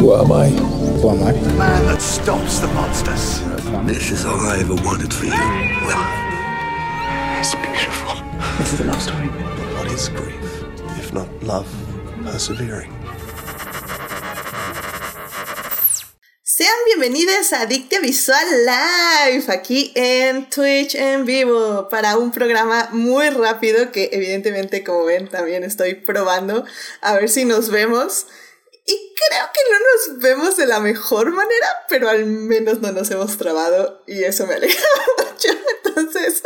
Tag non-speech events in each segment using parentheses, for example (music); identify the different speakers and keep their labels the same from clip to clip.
Speaker 1: Who am I?
Speaker 2: Who am I?
Speaker 3: The man that stops the monsters.
Speaker 4: This is all I ever wanted for you.
Speaker 3: It's beautiful.
Speaker 2: This is a love story.
Speaker 4: What is grief, if not love persevering?
Speaker 5: Sean bienvenidos a Adictia Visual Live, aquí en Twitch en vivo, para un programa muy rápido que evidentemente, como ven, también estoy probando a ver si nos vemos. Y creo que no nos vemos de la mejor manera, pero al menos no nos hemos trabado y eso me alegra (laughs) mucho. Entonces,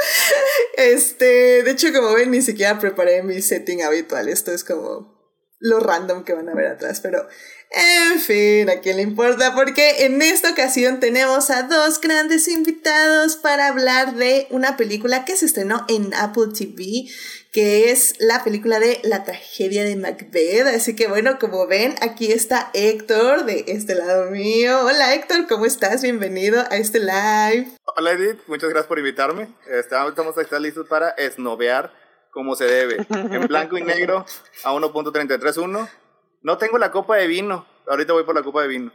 Speaker 5: este, de hecho, como ven, ni siquiera preparé mi setting habitual. Esto es como lo random que van a ver atrás, pero en fin, a quién le importa, porque en esta ocasión tenemos a dos grandes invitados para hablar de una película que se estrenó en Apple TV, que es la película de La tragedia de Macbeth. Así que bueno, como ven, aquí está Héctor de este lado mío. Hola Héctor, ¿cómo estás? Bienvenido a este live.
Speaker 6: Hola Edith, muchas gracias por invitarme. Estamos, estamos listos para esnovear como se debe. En blanco y negro a 1.331. No tengo la copa de vino. Ahorita voy por la copa de vino.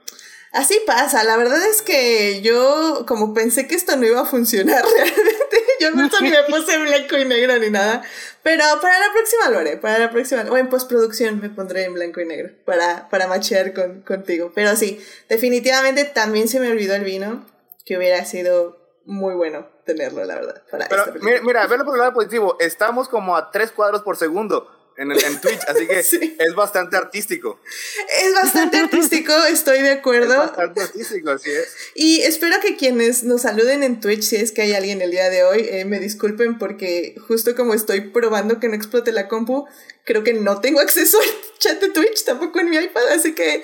Speaker 5: Así pasa, la verdad es que yo como pensé que esto no iba a funcionar (laughs) realmente, yo no ni me puse blanco y negro ni nada, pero para la próxima lo haré, para la próxima, o en postproducción me pondré en blanco y negro para, para machear con, contigo, pero sí, definitivamente también se me olvidó el vino, que hubiera sido muy bueno tenerlo, la verdad. Para
Speaker 6: Pero
Speaker 5: esta
Speaker 6: mira, mira, verlo por el lado positivo, estamos como a tres cuadros por segundo en, el, en Twitch, así que (laughs)
Speaker 5: Sí.
Speaker 6: es bastante artístico.
Speaker 5: Es bastante artístico, estoy de
Speaker 6: Es
Speaker 5: acuerdo.
Speaker 6: bastante artístico, así es.
Speaker 5: Y espero que quienes nos saluden en Twitch, si es que hay alguien el día de hoy, eh, me disculpen porque justo como estoy probando que no explote la compu, creo que no tengo acceso al chat de Twitch, tampoco en mi iPad, así que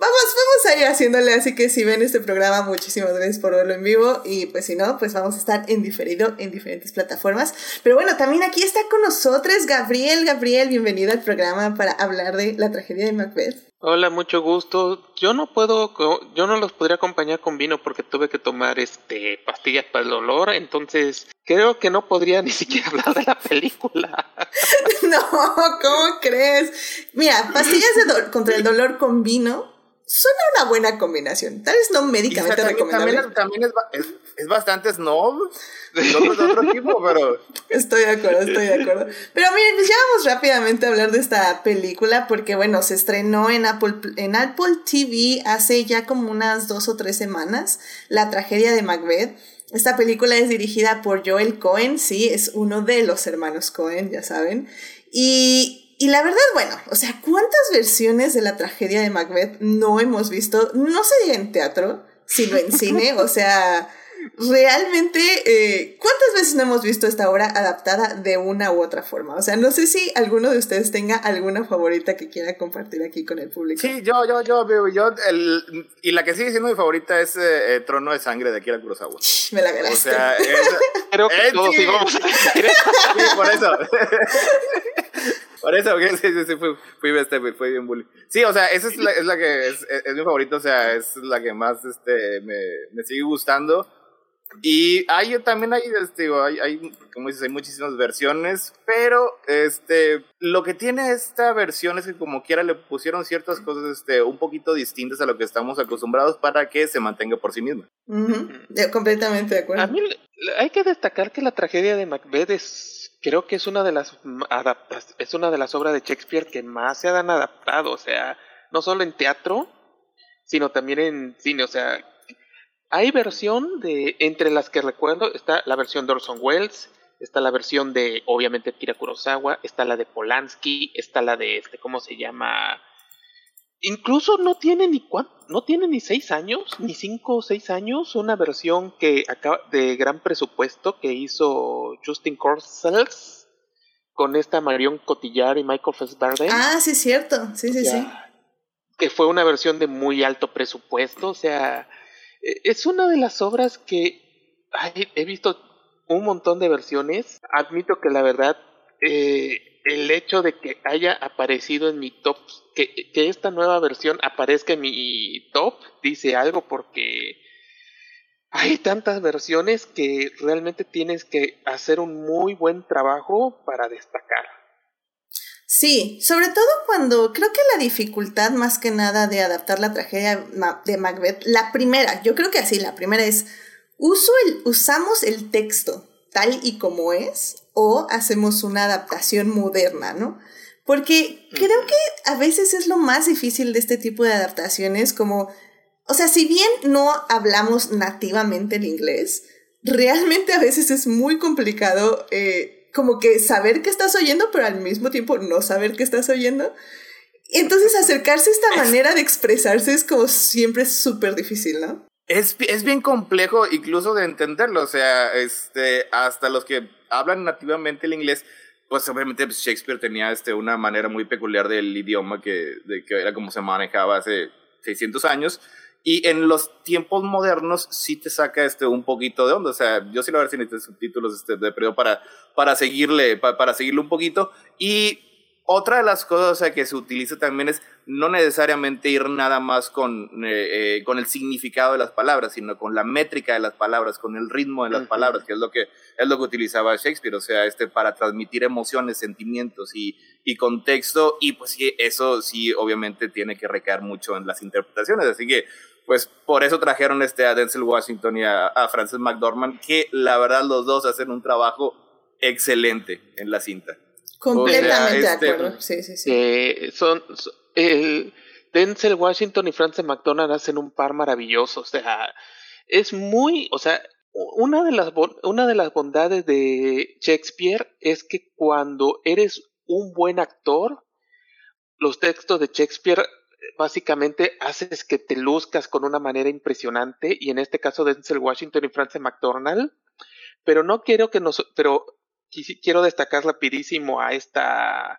Speaker 5: vamos, vamos a ir haciéndole. Así que si ven este programa, muchísimas gracias por verlo en vivo y pues si no, pues vamos a estar en diferido en diferentes plataformas. Pero bueno, también aquí está con nosotros Gabriel. Gabriel, bienvenido al programa para hablar de la tragedia de Macbeth.
Speaker 7: Hola, mucho gusto. Yo no puedo, yo no los podría acompañar con vino porque tuve que tomar este pastillas para el dolor, entonces creo que no podría ni siquiera (laughs) hablar de la película. (laughs)
Speaker 5: No, ¿cómo crees? Mira, pastillas de contra el dolor con vino suena una buena combinación. Tal vez no médicamente
Speaker 6: también,
Speaker 5: recomendable.
Speaker 6: también, también es, es, es bastante snob. De otro, de otro tipo, pero
Speaker 5: Estoy de acuerdo, estoy de acuerdo. Pero miren, pues ya vamos rápidamente a hablar de esta película porque, bueno, se estrenó en Apple, en Apple TV hace ya como unas dos o tres semanas, La tragedia de Macbeth. Esta película es dirigida por Joel Cohen, sí, es uno de los hermanos Cohen, ya saben. Y, y la verdad, bueno, o sea, ¿cuántas versiones de la tragedia de Macbeth no hemos visto? No se diga en teatro, sino en cine, o sea realmente, eh, ¿cuántas veces no hemos visto esta obra adaptada de una u otra forma? O sea, no sé si alguno de ustedes tenga alguna favorita que quiera compartir aquí con el público.
Speaker 6: sí, yo, yo, yo, yo, yo el, y la que sigue siendo mi favorita es eh, eh, Trono de Sangre de Akira Kurosawa.
Speaker 5: Me la
Speaker 6: O
Speaker 5: ganaste.
Speaker 6: sea, es,
Speaker 7: Creo que
Speaker 6: Eh,
Speaker 7: todos
Speaker 6: sí.
Speaker 7: a decir (laughs)
Speaker 6: Sí, por eso. (laughs) por eso, que (laughs) sí, sí, sí, fui, fui, este, fui, fui bien bully. Sí, o sea, esa es la, es la que es, es, es mi favorita, o sea, es la que más este, me, me sigue gustando. Y hay también hay, este, hay, hay, como dices, hay muchísimas versiones, pero este, lo que tiene esta versión es que como quiera le pusieron ciertas cosas este, un poquito distintas a lo que estamos acostumbrados para que se mantenga por sí misma.
Speaker 5: Ujú, yo completamente de acuerdo.
Speaker 7: A mí hay que destacar que la tragedia de Macbeth es, creo que es una de las es una de las obras de Shakespeare que más se han adaptado, o sea, no solo en teatro, sino también en cine, o sea, hay versión de, entre las que recuerdo, está la versión de Orson Welles, está la versión de, obviamente, Kira Kurosawa, está la de Polanski, está la de, este, ¿cómo se llama? Incluso no tiene ni no tiene ni seis años, ni cinco o seis años, una versión que acaba de gran presupuesto que hizo Justin Corsels con esta Marion Cotillard y Michael Fassbender
Speaker 5: Ah, sí, es cierto. Sí, sí,
Speaker 7: o
Speaker 5: sí.
Speaker 7: que fue una versión de muy alto presupuesto, o sea, e- es una de las obras que ay, he visto un montón de versiones. Admito que la verdad, eh, el hecho de que haya aparecido en mi top, que, que esta nueva versión aparezca en mi top, dice algo porque hay tantas versiones que realmente tienes que hacer un muy buen trabajo para destacar.
Speaker 5: Sí, sobre todo cuando creo que la dificultad más que nada de adaptar la tragedia de Macbeth, la primera, yo creo que así, la primera es, uso el, usamos el texto tal y como es o hacemos una adaptación moderna, ¿no? Porque creo que a veces es lo más difícil de este tipo de adaptaciones, como, o sea, si bien no hablamos nativamente el inglés, realmente a veces es muy complicado eh, como que saber que estás oyendo, pero al mismo tiempo no saber que estás oyendo. Entonces acercarse a esta manera de expresarse es como siempre súper difícil, ¿no?
Speaker 6: Es, es bien complejo incluso de entenderlo, o sea, este, hasta los que hablan nativamente el inglés, pues obviamente pues, Shakespeare tenía este, una manera muy peculiar del idioma que, de, que era como se manejaba hace 600 años. Y en los tiempos modernos sí te saca este un poquito de onda. O sea, yo sí lo ver si necesitas subtítulos este, de periodo para, para seguirle, para, para seguirle un poquito. Y otra de las cosas o sea, que se utiliza también es no necesariamente ir nada más con, eh, eh, con el significado de las palabras, sino con la métrica de las palabras, con el ritmo de las palabras, que es lo que, es lo que utilizaba Shakespeare, o sea, este, para transmitir emociones, sentimientos y, y contexto, y pues sí, eso sí, obviamente tiene que recaer mucho en las interpretaciones, así que pues por eso trajeron este a Denzel Washington y a, Frances McDormand, que la verdad los dos hacen un trabajo excelente en la cinta.
Speaker 5: Completamente de este, acuerdo. Sí, sí, sí.
Speaker 7: Eh, son, Denzel Washington y Frances McDormand hacen un par maravilloso. O sea, es muy, o sea, una de las una de las bondades de Shakespeare es que cuando eres un buen actor, los textos de Shakespeare básicamente haces que te luzcas con una manera impresionante y en este caso Denzel Washington y Frances McDormand, pero no quiero que nos, pero quiero destacar rapidísimo a esta,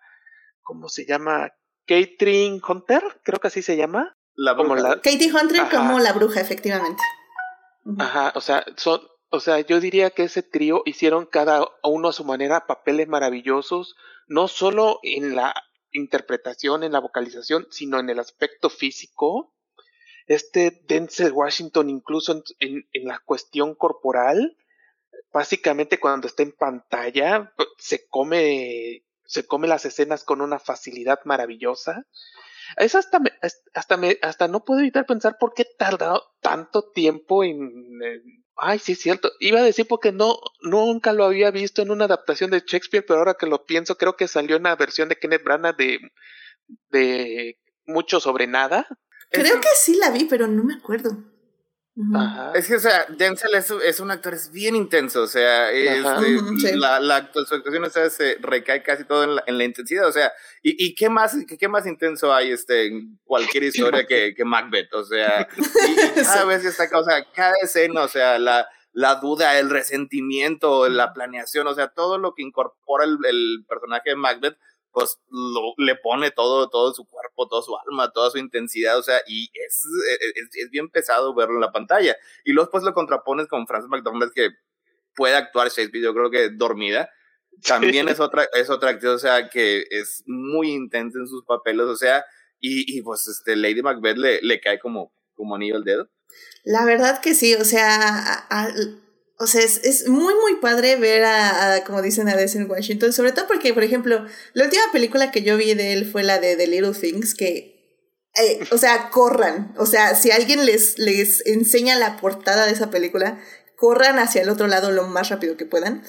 Speaker 7: ¿cómo se llama? Catherine Hunter, creo que así se llama.
Speaker 5: La bruja. Katie Hunter como la bruja, efectivamente.
Speaker 7: Ajá, o sea, son, o sea, yo diría que ese trío hicieron cada uno a su manera papeles maravillosos, no solo en la interpretación, en la vocalización, sino en el aspecto físico. Este Denzel Washington, incluso en, en, la cuestión corporal, básicamente cuando está en pantalla, se come, se come las escenas con una facilidad maravillosa. Es hasta, hasta, me, hasta no puedo evitar pensar por qué he tardado tanto tiempo en, Ay, sí, es cierto. Iba a decir porque no, nunca lo había visto en una adaptación de Shakespeare, pero ahora que lo pienso, creo que salió una versión de Kenneth Branagh de, de Mucho sobre nada.
Speaker 5: Creo que sí la vi, pero no me acuerdo.
Speaker 6: Es que, o sea, Denzel es, es, un actor es bien intenso, o sea, este, la, la, su actuación o sea, se recae casi todo en la, en la intensidad, o sea, ¿y, y qué, más, qué, más intenso hay este, en cualquier (laughs) historia que, que Macbeth? O sea, y, (laughs) cada vez está, o sea, cada escena, o sea, la, la duda, el resentimiento, la planeación, o sea, todo lo que incorpora el, el personaje de Macbeth pues lo, le pone todo, todo su cuerpo, toda su alma, toda su intensidad, o sea, y es, es, bien pesado verlo en la pantalla. Y luego después lo contrapones con Frances McDormand, que puede actuar Shakespeare, yo creo que dormida. También es otra, es otra actriz, o sea, que es muy intensa en sus papeles, o sea, y, y pues este, Lady Macbeth le, le cae como, como anillo al dedo.
Speaker 5: La verdad que sí, o sea, o sea, es, es, muy, muy padre ver a, como dicen, a Denzel Washington, sobre todo porque, por ejemplo, la última película que yo vi de él fue la de The Little Things, que, eh, o sea, corran, o sea, si alguien les, les enseña la portada de esa película, corran hacia el otro lado lo más rápido que puedan.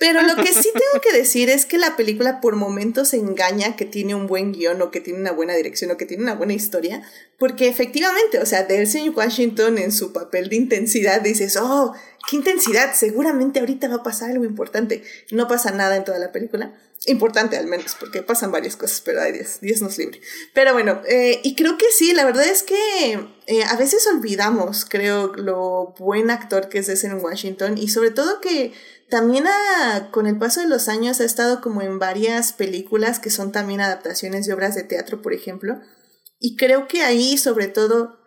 Speaker 5: Pero lo que sí (laughs) tengo que decir es que la película por momentos engaña que tiene un buen guion o que tiene una buena dirección o que tiene una buena historia, porque efectivamente, o sea, Denzel Washington en su papel de intensidad dices, oh, qué intensidad, seguramente ahorita va a pasar algo importante. No pasa nada en toda la película. Importante al menos, porque pasan varias cosas, pero ay Dios, Dios nos libre. Pero bueno, eh, y creo que sí, la verdad es que eh, a veces olvidamos, creo, lo buen actor que es Denzel Washington y sobre todo que también con el paso de los años ha estado como en varias películas que son también adaptaciones de obras de teatro, por ejemplo. Y creo que ahí sobre todo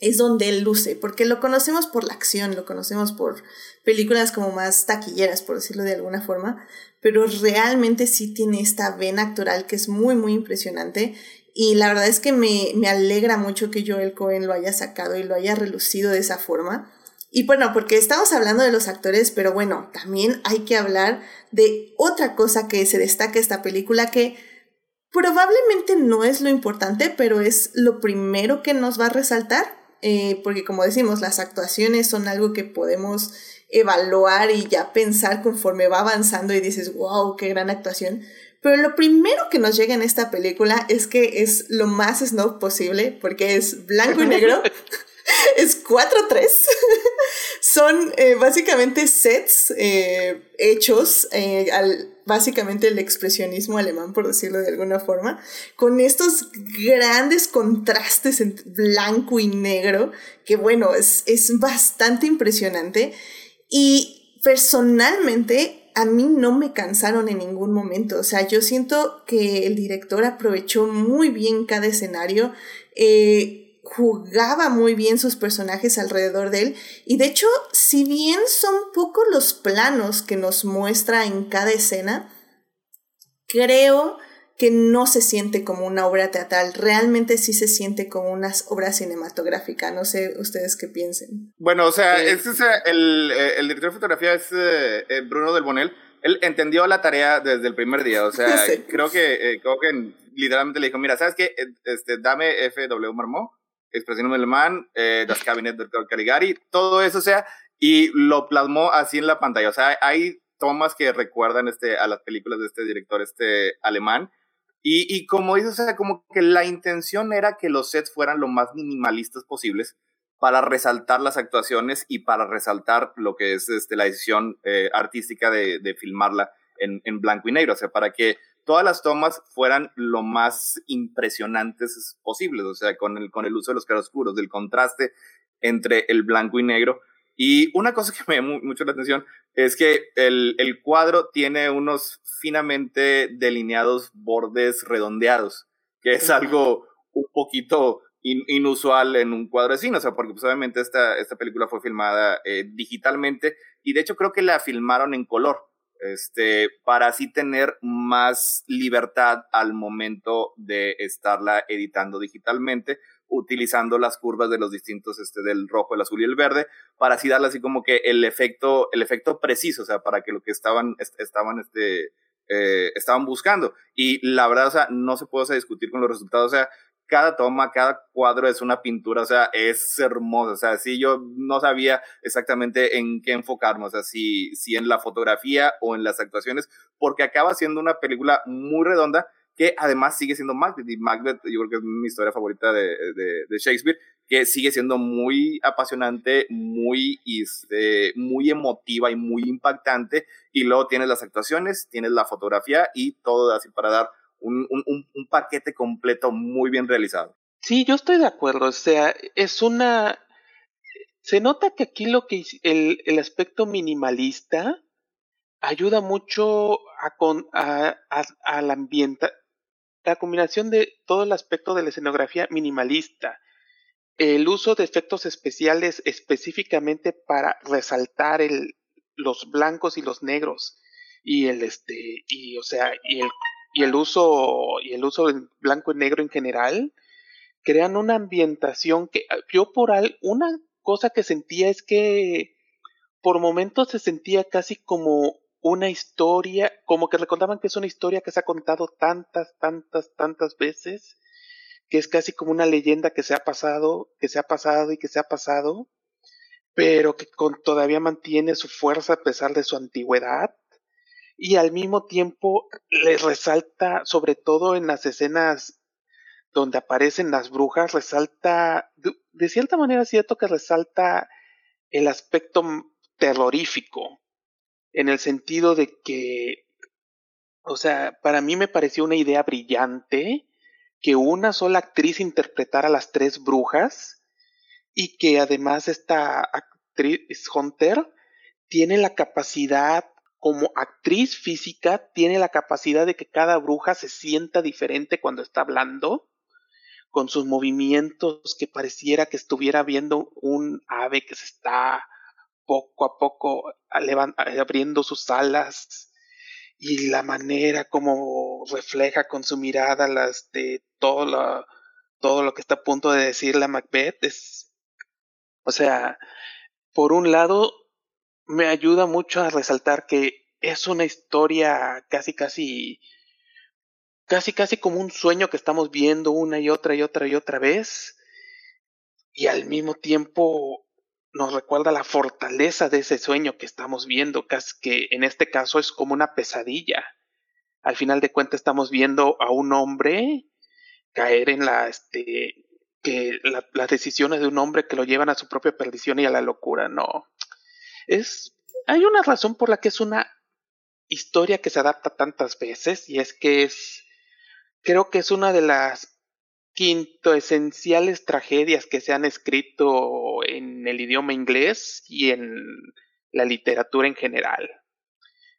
Speaker 5: es donde él luce, porque lo conocemos por la acción, lo conocemos por películas como más taquilleras, por decirlo de alguna forma, pero realmente sí tiene esta vena actoral que es muy, muy impresionante. Y la verdad es que me, me alegra mucho que Joel Cohen lo haya sacado y lo haya relucido de esa forma. Y bueno, porque estamos hablando de los actores, pero bueno, también hay que hablar de otra cosa que se destaca esta película que probablemente no es lo importante, pero es lo primero que nos va a resaltar, eh, porque como decimos, las actuaciones son algo que podemos evaluar y ya pensar conforme va avanzando y dices, wow, qué gran actuación. Pero lo primero que nos llega en esta película es que es lo más snob posible, porque es blanco y negro. (laughs) es 4-3. (laughs) Son eh, básicamente sets eh, hechos eh, al básicamente el expresionismo alemán, por decirlo de alguna forma, con estos grandes contrastes entre blanco y negro, que bueno, es, es bastante impresionante. Y personalmente a mí no me cansaron en ningún momento. O sea, yo siento que el director aprovechó muy bien cada escenario, eh, jugaba muy bien sus personajes alrededor de él. Y de hecho, si bien son pocos los planos que nos muestra en cada escena, creo que no se siente como una obra teatral, realmente sí se siente como una obra cinematográfica. No sé ustedes qué piensen.
Speaker 6: Bueno, o sea, este es el, eh, el, director de fotografía es eh, Bruno Del Bonel. Él entendió la tarea desde el primer día, o sea, (laughs) creo que eh, creo que literalmente le dijo, mira, ¿sabes qué? Este, dame FW Marmot, Expresión Alemán, eh, Das Cabinet del Caligari, todo eso, o sea, y lo plasmó así en la pantalla. O sea, hay tomas que recuerdan este, a las películas de este director este, alemán. Y, y como dices, o sea, como que la intención era que los sets fueran lo más minimalistas posibles para resaltar las actuaciones y para resaltar lo que es este, la decisión eh, artística de, de filmarla en, en, blanco y negro, o sea, para que todas las tomas fueran lo más impresionantes posibles, o sea, con el, con el uso de los claroscuros, del contraste entre el blanco y negro. Y una cosa que me llamó mucho la atención es que el, el cuadro tiene unos finamente delineados bordes redondeados, que es algo un poquito inusual en un cuadro de cine, o sea, porque pues, obviamente esta, esta película fue filmada eh, digitalmente y de hecho creo que la filmaron en color, este, para así tener más libertad al momento de estarla editando digitalmente, utilizando las curvas de los distintos, este, del rojo, el azul y el verde, para así darle así como que el efecto, el efecto preciso, o sea, para que lo que estaban, estaban, este, eh, estaban buscando. Y la verdad, o sea, no se puede discutir con los resultados, o sea, cada toma, cada cuadro es una pintura, o sea, es hermoso, o sea, sí, yo no sabía exactamente en qué enfocarme, o sea, si, si en la fotografía o en las actuaciones, porque acaba siendo una película muy redonda, que además sigue siendo Macbeth, y Macbeth yo creo que es mi historia favorita de, de, de Shakespeare, que sigue siendo muy apasionante, muy, este, muy emotiva y muy impactante, y luego tienes las actuaciones, tienes la fotografía y todo así para dar un, un, un paquete completo muy bien realizado.
Speaker 7: Sí, yo estoy de acuerdo, o sea, es una... Se nota que aquí lo que el, el aspecto minimalista ayuda mucho a, con, a, a, ambiente, la combinación de todo el aspecto de la escenografía minimalista, el uso de efectos especiales específicamente para resaltar el, los blancos y los negros y el este y o sea y el y el uso y el uso del blanco y negro en general crean una ambientación que yo por al, una cosa que sentía es que por momentos se sentía casi como una historia, como que recordaban que es una historia que se ha contado tantas, tantas, tantas veces, que es casi como una leyenda que se ha pasado, que se ha pasado y que se ha pasado, pero que con, todavía mantiene su fuerza a pesar de su antigüedad y al mismo tiempo le resalta, sobre todo en las escenas donde aparecen las brujas, resalta, de, cierta manera cierto que resalta el aspecto terrorífico, en el sentido de que, o sea, para mí me pareció una idea brillante que una sola actriz interpretara a las tres brujas y que además esta actriz Hunter tiene la capacidad como actriz física tiene la capacidad de que cada bruja se sienta diferente cuando está hablando, con sus movimientos que pareciera que estuviera viendo un ave que se está poco a poco abriendo sus alas y la manera como refleja con su mirada las de todo lo, todo lo que está a punto de decir la Macbeth es o sea por un lado me ayuda mucho a resaltar que es una historia casi casi casi, casi como un sueño que estamos viendo una y otra y otra y otra vez. Y al mismo tiempo nos recuerda la fortaleza de ese sueño que estamos viendo, que en este caso es como una pesadilla. Al final de cuentas estamos viendo a un hombre caer en la, este, que las decisiones de un hombre que lo llevan a su propia perdición y a la locura. No. Es, hay una razón por la que es una historia que se adapta tantas veces y es que es, creo que es una de las quinto esenciales tragedias que se han escrito en el idioma inglés y en la literatura en general.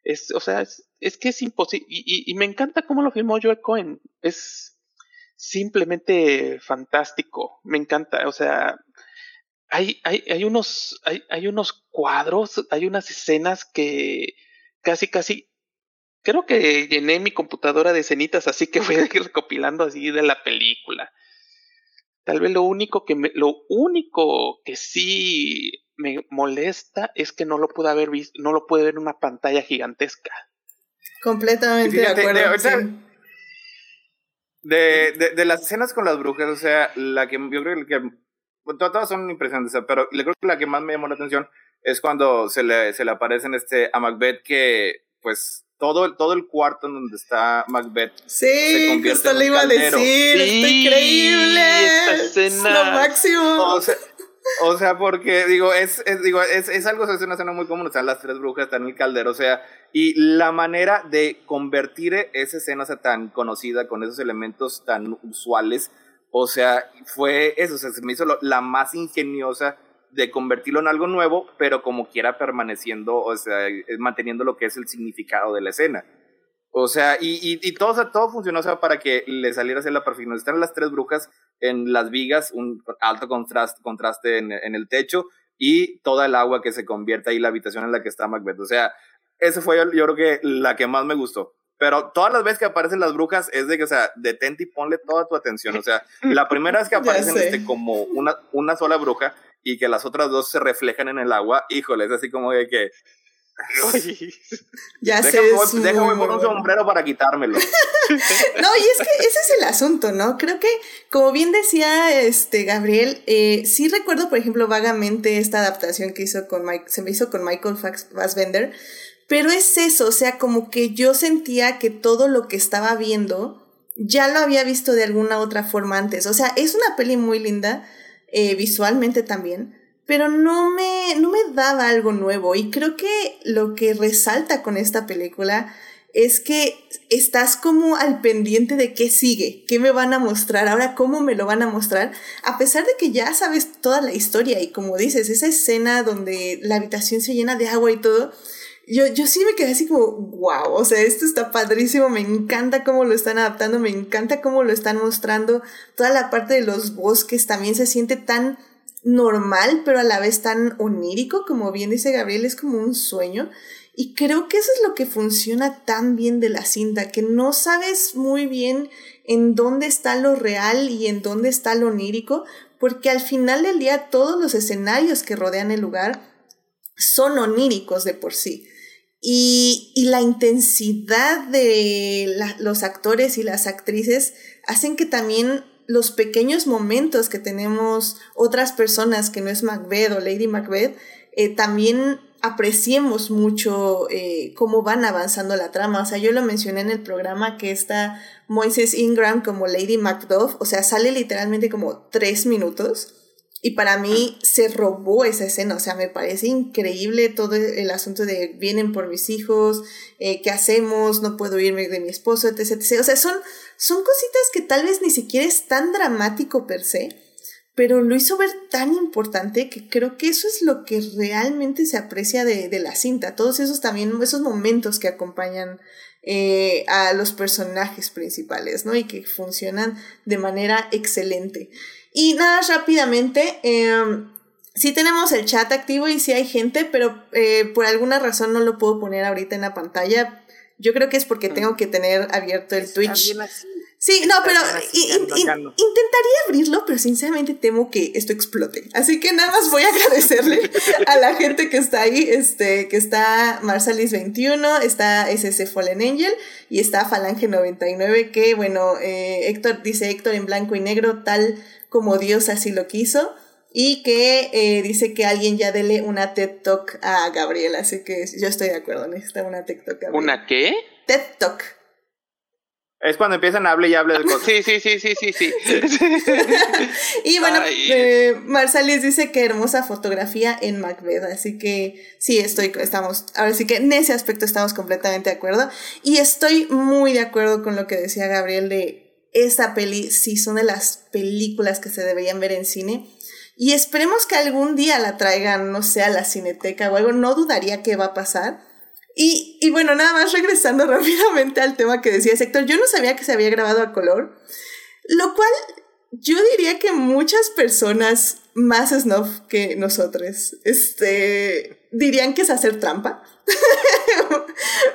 Speaker 7: Es, o sea, es, que es imposible. Y, y, me encanta cómo lo filmó Joe Cohen. Es simplemente fantástico. Me encanta. O sea, hay, hay, hay, unos, hay, hay unos cuadros, hay unas escenas que casi, casi creo que llené mi computadora de escenitas así que voy a ir recopilando así de la película. Tal vez lo único que me, lo único que sí me molesta es que no lo pude haber visto, no lo pude ver en una pantalla gigantesca.
Speaker 5: Completamente de acuerdo.
Speaker 6: De, de, de, las escenas con las brujas, o sea, la que yo creo que todas son impresionantes, pero yo creo que la que más me llamó la atención es cuando se le, se le aparecen este, a Macbeth que pues todo, todo el cuarto en donde está Macbeth
Speaker 5: sí, se convierte en le iba a decir, sí, increíble, es lo máximo.
Speaker 6: O sea, porque digo, es, es digo, es, es, algo, es una escena muy común, están las tres brujas, están en el caldero, o sea, y la manera de convertir esa escena o tan conocida con esos elementos tan usuales, o sea, fue eso, o sea, se me hizo la más ingeniosa de convertirlo en algo nuevo, pero como quiera permaneciendo, o sea, manteniendo lo que es el significado de la escena. O sea, y, y, y todo, todo funcionó o sea, para que le saliera a la perfección. Están las tres brujas en las vigas, un alto contraste, en, el techo y toda el agua que se convierte ahí, la habitación en la que está Macbeth. O sea, ese fue yo creo que la que más me gustó. Pero todas las veces que aparecen las brujas es de que, o sea, detente y ponle toda tu atención. O sea, la primera vez que (laughs) aparecen este, como una, una sola bruja y que las otras dos se reflejan en el agua, híjole, es así como de que... (laughs) (laughs)
Speaker 5: ya
Speaker 6: déjame,
Speaker 5: sé.
Speaker 6: Déjame poner un sombrero para quitármelo.
Speaker 5: no, y es que ese es el asunto, ¿no? Creo que, como bien decía este Gabriel, eh, sí recuerdo, por ejemplo, vagamente esta adaptación que hizo con Mike, se me hizo con Michael Fassbender, pero es eso, o sea, como que yo sentía que todo lo que estaba viendo ya lo había visto de alguna otra forma antes. O sea, es una peli muy linda, eh, visualmente también, pero no me, no me daba algo nuevo. Y creo que lo que resalta con esta película es que estás como al pendiente de qué sigue, qué me van a mostrar, ahora cómo me lo van a mostrar, a pesar de que ya sabes toda la historia y como dices, esa escena donde la habitación se llena de agua y todo, yo, yo sí me quedé así como, wow, o sea, esto está padrísimo, me encanta cómo lo están adaptando, me encanta cómo lo están mostrando, toda la parte de los bosques también se siente tan normal, pero a la vez tan onírico, como bien dice Gabriel, es como un sueño. Y creo que eso es lo que funciona tan bien de la cinta, que no sabes muy bien en dónde está lo real y en dónde está lo onírico, porque al final del día todos los escenarios que rodean el lugar son oníricos de por sí. Y, y la intensidad de los actores y las actrices hacen que también los pequeños momentos que tenemos otras personas que no es Macbeth o Lady Macbeth, eh, también apreciemos mucho eh, cómo van avanzando la trama. O sea, yo lo mencioné en el programa que está Moises Ingram como Lady Macduff, o sea, sale literalmente como tres minutos y para mí se robó esa escena, o sea, me parece increíble todo el asunto de vienen por mis hijos, eh, ¿qué hacemos? No puedo irme de mi esposo, etc, etc. O sea, son, son cositas que tal vez ni siquiera es tan dramático per se, pero lo hizo ver tan importante que creo que eso es lo que realmente se aprecia de, de la cinta, todos esos también, esos momentos que acompañan eh, a los personajes principales, ¿no? Y que funcionan de manera excelente. Y nada, rápidamente, eh, sí tenemos el chat activo y sí hay gente, pero eh, por alguna razón no lo puedo poner ahorita en la pantalla. Yo creo que es porque tengo que tener abierto el Twitch. Sí, no, pero in- in- intentaría abrirlo, pero sinceramente temo que esto explote. Así que nada más voy a agradecerle (laughs) a la gente que está ahí, este, que está Marsalis21, está SS Fallen Angel y está Falange99, que bueno, eh, Héctor dice Héctor en blanco y negro, tal como Dios así lo quiso. Y que eh, dice que alguien ya dele una TED Talk a Gabriel, así que yo estoy de acuerdo, necesita una TED Talk. Gabriel.
Speaker 7: ¿Una qué?
Speaker 5: TED Talk.
Speaker 6: Es cuando empiezan a hablar y hablar de cosas.
Speaker 7: Sí, sí, sí, sí, sí, sí. (laughs)
Speaker 5: Y bueno, eh, Marsalis dice que hermosa fotografía en Macbeth, así que sí, estoy, estamos, ahora sí que en ese aspecto estamos completamente de acuerdo. Y estoy muy de acuerdo con lo que decía Gabriel de esta peli, sí, son de las películas que se deberían ver en cine. Y esperemos que algún día la traigan, no sé, a la cineteca o algo, no dudaría que va a pasar. Y, y bueno, nada más regresando (laughs) rápidamente al tema que decía Héctor, yo no sabía que se había grabado a color, lo cual yo diría que muchas personas más snuff que nosotros, este, dirían que es hacer trampa. (laughs) Pero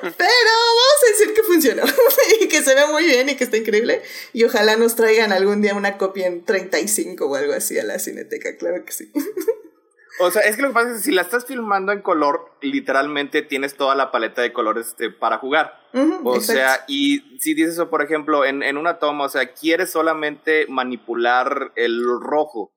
Speaker 5: vamos a decir que funcionó (laughs) y que se ve muy bien y que está increíble. Y ojalá nos traigan algún día una copia en 35 o algo así a la cineteca, claro que sí.
Speaker 6: O sea, es que lo que pasa es que si la estás filmando en color, literalmente tienes toda la paleta de colores este, para jugar. O
Speaker 5: exacto.
Speaker 6: sea, y si dices eso, por ejemplo, en, en una toma, o sea, quieres solamente manipular el rojo,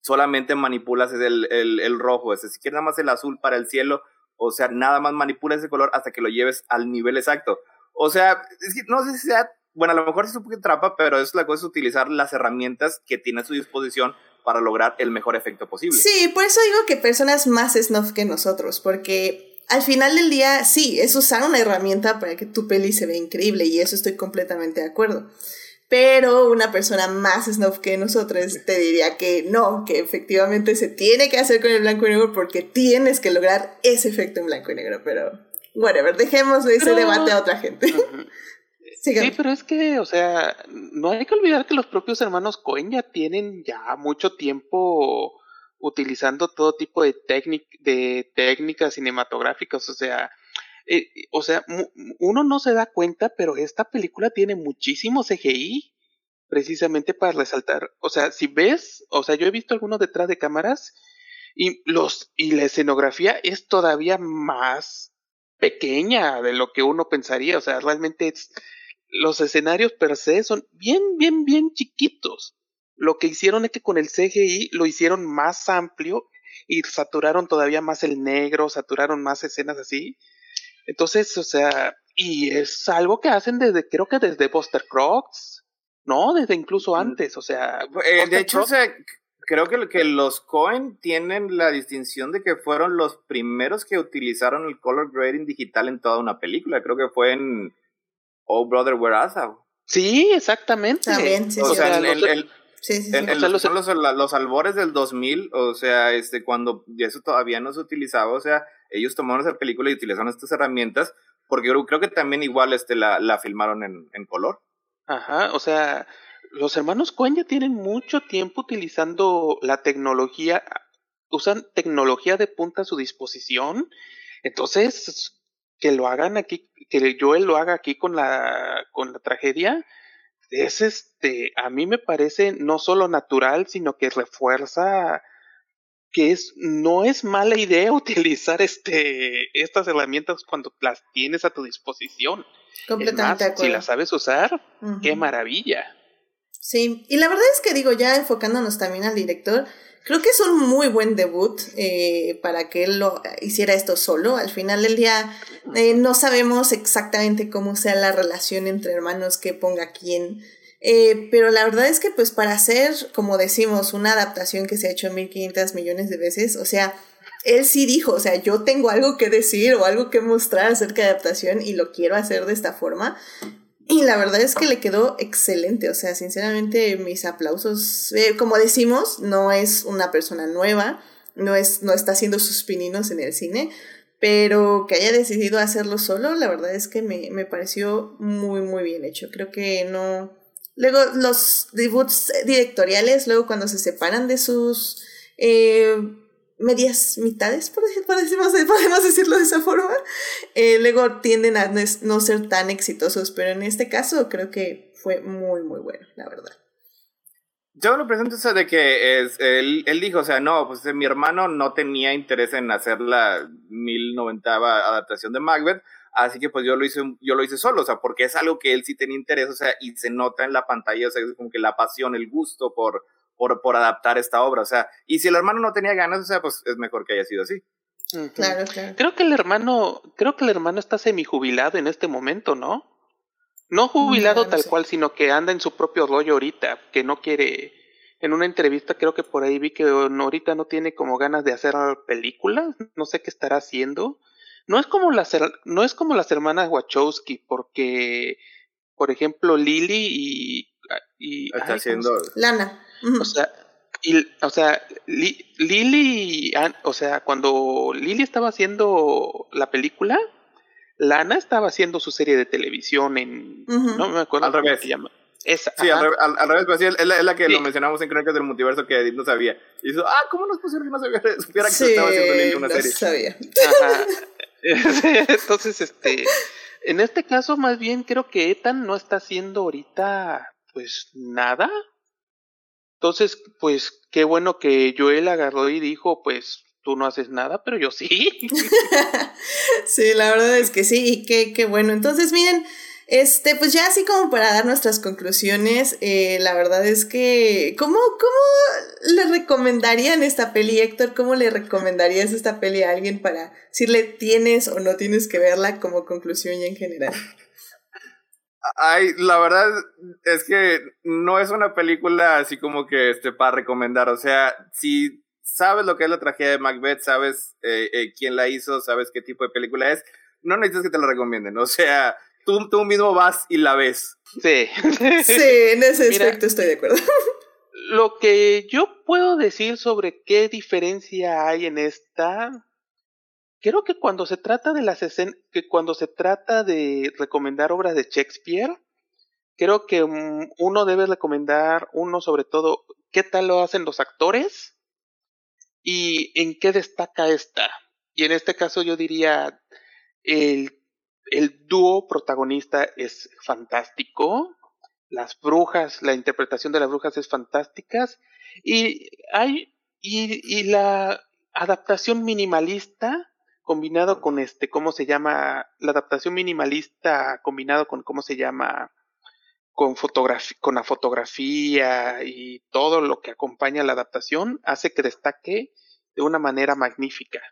Speaker 6: solamente manipulas el, el, el rojo. O sea, si quieres nada más el azul para el cielo, o sea, nada más manipula ese color hasta que lo lleves al nivel exacto. O sea, es que no sé si sea, bueno, a lo mejor es un poquito trampa, pero es la cosa es utilizar las herramientas que tiene a su disposición para lograr el mejor efecto posible.
Speaker 5: Sí, por eso digo que personas más snuff que nosotros, porque al final del día, sí, es usar una herramienta para que tu peli se vea increíble y eso estoy completamente de acuerdo. Pero una persona más snuff que nosotros te diría que no, que efectivamente se tiene que hacer con el blanco y negro porque tienes que lograr ese efecto en blanco y negro, pero whatever, dejemos ese
Speaker 7: Pero-
Speaker 5: debate a otra gente.
Speaker 7: Sí, pero es que, o sea, no hay que olvidar que los propios hermanos Cohen ya tienen ya mucho tiempo utilizando todo tipo de, de técnicas cinematográficas, o sea, eh, o sea, uno no se da cuenta, pero esta película tiene muchísimo CGI precisamente para resaltar, o sea, si ves, o sea, yo he visto algunos detrás de cámaras y los y la escenografía es todavía más pequeña de lo que uno pensaría, o sea, realmente es- los escenarios per se son bien, bien, bien chiquitos. Lo que hicieron es que con el CGI lo hicieron más amplio y saturaron todavía más el negro, saturaron más escenas así. Entonces, o sea, y es algo que hacen desde, creo que desde Buster Crocs, ¿no? Desde incluso antes, o sea.
Speaker 6: Eh, de hecho, o sea, creo que, que los Cohen tienen la distinción de que fueron los primeros que utilizaron el color grading digital en toda una película. Creo que fue en Oh Brother Where Art Thou?
Speaker 7: Sí, exactamente.
Speaker 5: También, sí,
Speaker 6: O
Speaker 5: sí,
Speaker 6: sea,
Speaker 5: sí.
Speaker 6: en,
Speaker 7: los-
Speaker 6: el- el-
Speaker 5: Sí, sí, sí.
Speaker 6: en- en
Speaker 7: O sea,
Speaker 6: los,
Speaker 7: los-
Speaker 6: son los, los albores del 2000, o sea, este, cuando eso todavía no se utilizaba, o sea, ellos tomaron esa película y utilizaron estas herramientas, porque creo, creo que también igual este, la, la filmaron en, en color.
Speaker 7: Ajá, o sea, los hermanos Cohen ya tienen mucho tiempo utilizando la tecnología, usan tecnología de punta a su disposición. Entonces, que lo hagan aquí, que Joel lo haga aquí con la, con la tragedia, es este, a mí me parece no solo natural, sino que refuerza que es, no es mala idea (laughs) utilizar este, estas herramientas cuando las tienes a tu disposición.
Speaker 5: Completamente
Speaker 7: más,
Speaker 5: de acuerdo.
Speaker 7: si las sabes usar, qué maravilla.
Speaker 5: Sí, y la verdad es que digo, ya enfocándonos también al director, creo que es un muy buen debut eh, para que él lo hiciera esto solo. Al final del día eh, no sabemos exactamente cómo sea la relación entre hermanos que ponga quién. Eh, pero la verdad es que pues para hacer, como decimos, una adaptación que se ha hecho 1500 millones de veces, o sea, él sí dijo, o sea, yo tengo algo que decir o algo que mostrar acerca de adaptación y lo quiero hacer de esta forma. Y la verdad es que le quedó excelente, o sea, sinceramente mis aplausos, Eh, como decimos, no es una persona nueva, no, es, no está haciendo sus pininos en el cine, pero que haya decidido hacerlo solo, la verdad es que me, me pareció muy, muy bien hecho. Creo que no... Luego los debuts directoriales, luego cuando se separan de sus... eh, medias mitades, por, decimos- podemos decirlo de esa forma, eh, luego tienden a no, ser tan exitosos, pero en este caso creo que fue muy, muy bueno, la verdad.
Speaker 6: Yo lo presento eso de que es, él, él dijo, o sea, no, pues mi hermano no tenía interés en hacer la 1090 adaptación de Macbeth, así que pues yo lo hice, yo lo hice solo, o sea, porque es algo que él sí tenía interés, o sea, y se nota en la pantalla, o sea, es como que la pasión, el gusto por, por, por adaptar esta obra, o sea, y si el hermano no tenía ganas, o sea, pues es mejor que haya sido así.
Speaker 5: Claro, claro.
Speaker 7: Creo que el hermano, creo que el hermano está semijubilado en este momento, ¿no? No jubilado
Speaker 5: No, no
Speaker 7: tal
Speaker 5: sé.
Speaker 7: cual, sino que anda en su propio rollo ahorita, que no quiere. En una entrevista creo que por ahí vi que ahorita no tiene como ganas de hacer películas, no sé qué estará haciendo. No es como las no es como las hermanas Wachowski, porque por ejemplo Lily y, y
Speaker 6: Está
Speaker 7: ay, ¿cómo
Speaker 6: haciendo...
Speaker 5: Lana.
Speaker 7: O sea, y, o sea, Li- Lily, ah, o sea, cuando Lily estaba haciendo la película, Lana estaba haciendo su serie de televisión en, no me acuerdo
Speaker 6: Al
Speaker 7: cómo
Speaker 6: revés.
Speaker 7: se llama. Esa,
Speaker 6: Sí, al, revés- al- al revés, pues sí, es la, es la que
Speaker 7: Sí.
Speaker 6: lo mencionamos en Crónicas del Multiverso que Edith no sabía. Y dijo, ah, ¿cómo no es posible que no sabía, supiera que
Speaker 5: Sí,
Speaker 6: se estaba haciendo Lily una
Speaker 5: no
Speaker 6: serie?
Speaker 5: sabía.
Speaker 7: Ajá. (laughs) Entonces, este, en este caso, más bien creo que Ethan no está haciendo ahorita, pues, nada. Entonces, pues, qué bueno que Joel agarró y dijo, pues, tú no haces nada, pero yo sí. (laughs) (laughs)
Speaker 5: Sí, la verdad es que sí, y qué, qué bueno. Entonces, miren, este, pues ya así como para dar nuestras conclusiones, eh, la verdad es que, ¿cómo, ¿cómo le recomendarían esta peli, Héctor? ¿Cómo le recomendarías esta peli a alguien para decirle tienes o no tienes que verla como conclusión ya en general? (laughs)
Speaker 6: Ay, la verdad es que no es una película así como que este para recomendar. O sea, si sabes lo que es la tragedia de Macbeth, sabes eh, eh, quién la hizo, sabes qué tipo de película es, no necesitas que te la recomienden. O sea, tú, tú mismo vas y la ves.
Speaker 7: Sí.
Speaker 5: Sí, (laughs) en ese
Speaker 7: Mira.
Speaker 5: aspecto estoy de acuerdo.
Speaker 7: Lo que yo puedo decir sobre qué diferencia hay en esta, creo que cuando se trata de las que cuando se trata de recomendar obras de Shakespeare, creo que mm, uno debe recomendar, uno sobre todo, qué tal lo hacen los actores y en qué destaca esta. Y en este caso yo diría, el, el dúo protagonista es fantástico, las brujas, la interpretación de las brujas es fantástica y hay y, y la adaptación minimalista combinado con este cómo se llama la adaptación minimalista combinado con cómo se llama con con la fotografía y todo lo que acompaña la adaptación hace que destaque de una manera magnífica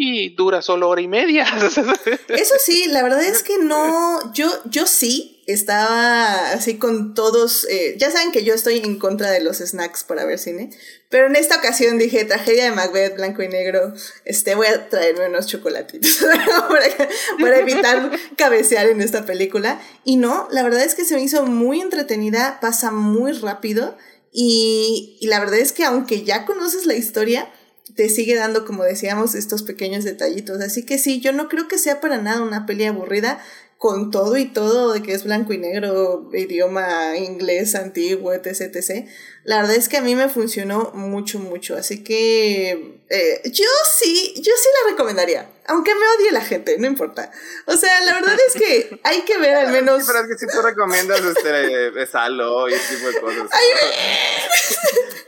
Speaker 7: y dura solo hora y media (laughs)
Speaker 5: Eso sí, la verdad es que no, yo, yo sí estaba así con todos, eh, ya saben que yo estoy en contra de los snacks para ver cine, pero en esta ocasión dije, tragedia de Macbeth, blanco y negro, este, voy a traerme unos chocolatitos (laughs) para, para evitar cabecear en esta película. Y no, la verdad es que se me hizo muy entretenida, pasa muy rápido y, y la verdad es que aunque ya conoces la historia, te sigue dando, como decíamos, estos pequeños detallitos. Así que sí, yo no creo que sea para nada una peli aburrida con todo y todo de que es blanco y negro, idioma inglés antiguo, etc, etc. La verdad es que a mí me funcionó mucho, mucho. Así que eh, yo sí, yo sí la recomendaría. Aunque me odie la gente, no importa. O sea, la verdad es que (laughs) hay que ver al menos...
Speaker 6: Sí, pero es que si tú recomiendas este, Salo y ese tipo de cosas. (laughs)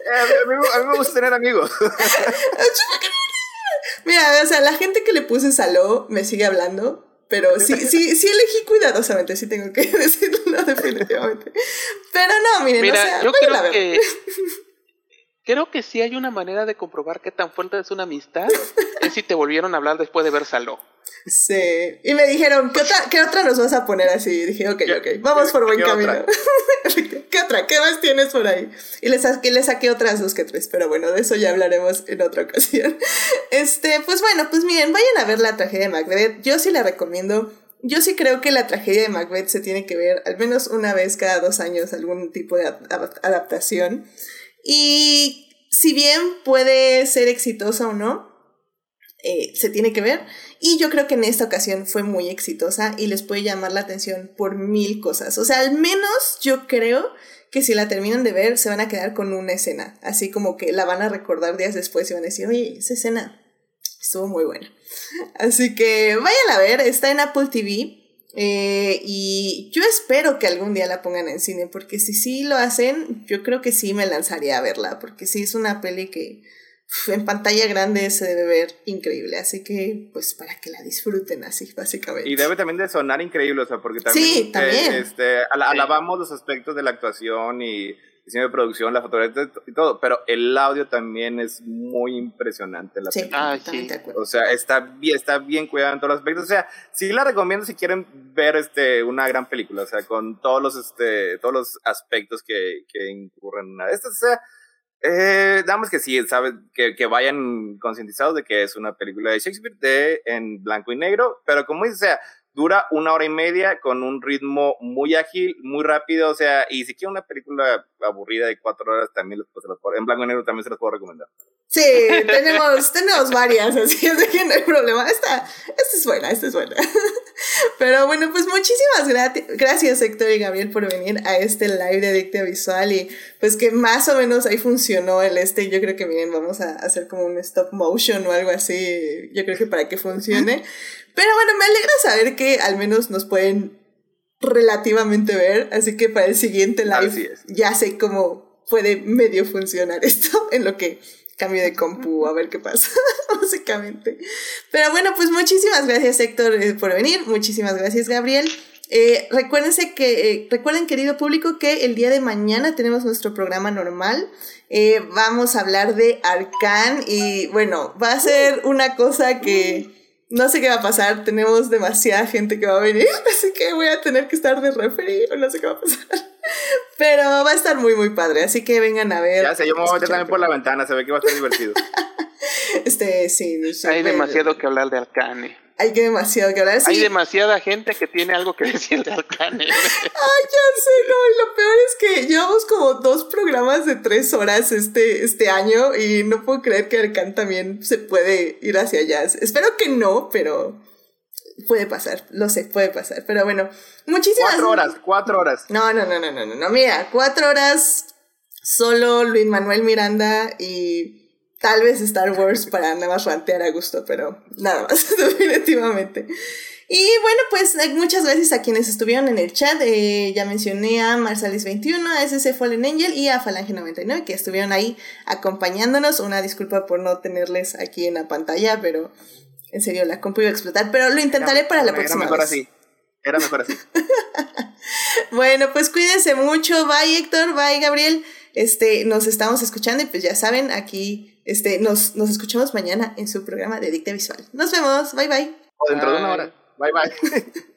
Speaker 6: Eh, a, mí, a mí- a mí me gusta tener amigos. (laughs)
Speaker 5: Mira, o sea, la gente que le puse saló me sigue hablando, pero sí, sí, sí elegí cuidadosamente, sí tengo que (laughs) decirlo definitivamente. Pero no, miren,
Speaker 7: Mira,
Speaker 5: o sea,
Speaker 7: yo creo que creo que sí hay una manera de comprobar qué tan fuerte es una amistad (laughs) es si te volvieron a hablar después de ver Saló.
Speaker 5: Sí. Y me dijeron, ¿qué otra, ¿qué otra nos vas a poner así? Y dije, ok,
Speaker 6: ¿Qué-
Speaker 5: ok, vamos por buen
Speaker 6: qué
Speaker 5: camino. (laughs)
Speaker 6: otra?
Speaker 5: ¿Qué otra? ¿Qué más tienes por ahí? Y le saqué, saqué otras dos que tres, pero bueno, de eso ya hablaremos en otra ocasión. (laughs) Este, pues bueno, pues miren, vayan a ver la tragedia de Macbeth. Yo sí la recomiendo. Yo sí creo que la tragedia de Macbeth se tiene que ver al menos una vez cada dos años, algún tipo de ad- adaptación. Y si bien puede ser exitosa o no, eh, se tiene que ver. Y yo creo que en esta ocasión fue muy exitosa y les puede llamar la atención por mil cosas. O sea, al menos yo creo que si la terminan de ver se van a quedar con una escena, así como que la van a recordar días después y van a decir, oye, esa escena estuvo muy buena. (laughs) Así que vayan a ver, está en Apple TV. Eh, y yo espero que algún día la pongan en cine, porque si sí lo hacen, yo creo que sí me lanzaría a verla, porque sí es una peli que en pantalla grande se debe ver increíble, así que pues para que la disfruten así, básicamente.
Speaker 6: Y debe también de sonar increíble, o sea, porque también,
Speaker 5: sí, también.
Speaker 6: este, alabamos los aspectos de la actuación y diseño de producción, la fotografía y todo, pero el audio también es muy impresionante. La
Speaker 5: sí,
Speaker 7: Ah,
Speaker 5: totalmente
Speaker 7: sí.
Speaker 5: de acuerdo.
Speaker 6: O sea, está bien, está bien cuidado en todos los aspectos. O sea, sí la recomiendo si quieren ver este, una gran película, o sea, con todos los, este, todos los aspectos que, que incurren en una de estas. O sea, eh, damos que sí, saben, que, que vayan concientizados de que es una película de Shakespeare de, en blanco y negro, pero como dice, o sea, dura una hora y media con un ritmo muy ágil, muy rápido, o sea, y si quieren una película aburrida de cuatro horas, también pues, se las puedo- en blanco y negro también se las puedo recomendar.
Speaker 5: Sí, tenemos, (laughs) tenemos varias, así es de que no hay problema. Esta, esta es buena, esta es buena. (laughs) Pero bueno, pues muchísimas gracias Héctor y Gabriel por venir a este live de Adictia Visual y pues que más o menos ahí funcionó el este. Yo creo que miren, vamos a hacer como un stop motion o algo así. Yo creo que para que funcione. Pero bueno, me alegra saber que al menos nos pueden relativamente ver. Así que para el siguiente live ya sé cómo puede medio funcionar (laughs) esto en lo que cambio de compu a ver qué pasa, (laughs) básicamente. Pero bueno, pues muchísimas gracias Héctor eh, por venir, muchísimas gracias Gabriel. Eh, recuérdense que, eh, recuerden querido público que el día de mañana tenemos nuestro programa normal. Eh, vamos a hablar de Arcan y bueno, va a ser una cosa que no sé qué va a pasar, tenemos demasiada gente que va a venir, (laughs) así que voy a tener que estar de referee o no sé qué va a pasar. (laughs) Pero va a estar muy, muy padre, así que vengan a ver.
Speaker 6: Ya sé, yo me voy a meter también por la ventana, se ve que va a estar divertido. (laughs)
Speaker 5: Este, sí,
Speaker 7: Hay demasiado que hablar de Arcane.
Speaker 5: Hay que demasiado que hablar. Sí.
Speaker 7: Hay demasiada gente que tiene algo que (laughs) decir de Arcane.
Speaker 5: Ay, ya sé, no, y lo peor es que llevamos como dos programas de tres horas este, este año y no puedo creer que Arcan también se puede ir hacia allá. Espero que no, pero puede pasar, lo sé, puede pasar. Pero bueno, muchísimas
Speaker 6: cuatro horas, cuatro horas.
Speaker 5: No, no, no, no, no, no, no, mira, cuatro horas solo Luis Manuel Miranda y tal vez Star Wars para nada más rantear a gusto, pero nada más, (laughs) definitivamente. Y bueno, pues eh, muchas gracias a quienes estuvieron en el chat. Eh, ya mencioné a Marsalis21, a SC Fallen Angel y a Falange99 que estuvieron ahí acompañándonos. Una disculpa por no tenerles aquí en la pantalla, pero en serio, la compu iba a explotar. Pero lo intentaré para la
Speaker 6: Era
Speaker 5: próxima
Speaker 6: mejor
Speaker 5: vez.
Speaker 6: así. Era mejor así. (laughs)
Speaker 5: Bueno, pues cuídense mucho. Bye, Héctor. Bye, Gabriel. Este, nos estamos escuchando y pues ya saben, aquí este, nos, nos escuchamos mañana en su programa de Dicta Visual. Nos vemos. Bye, bye.
Speaker 6: O dentro de una hora. Bye bye. (laughs)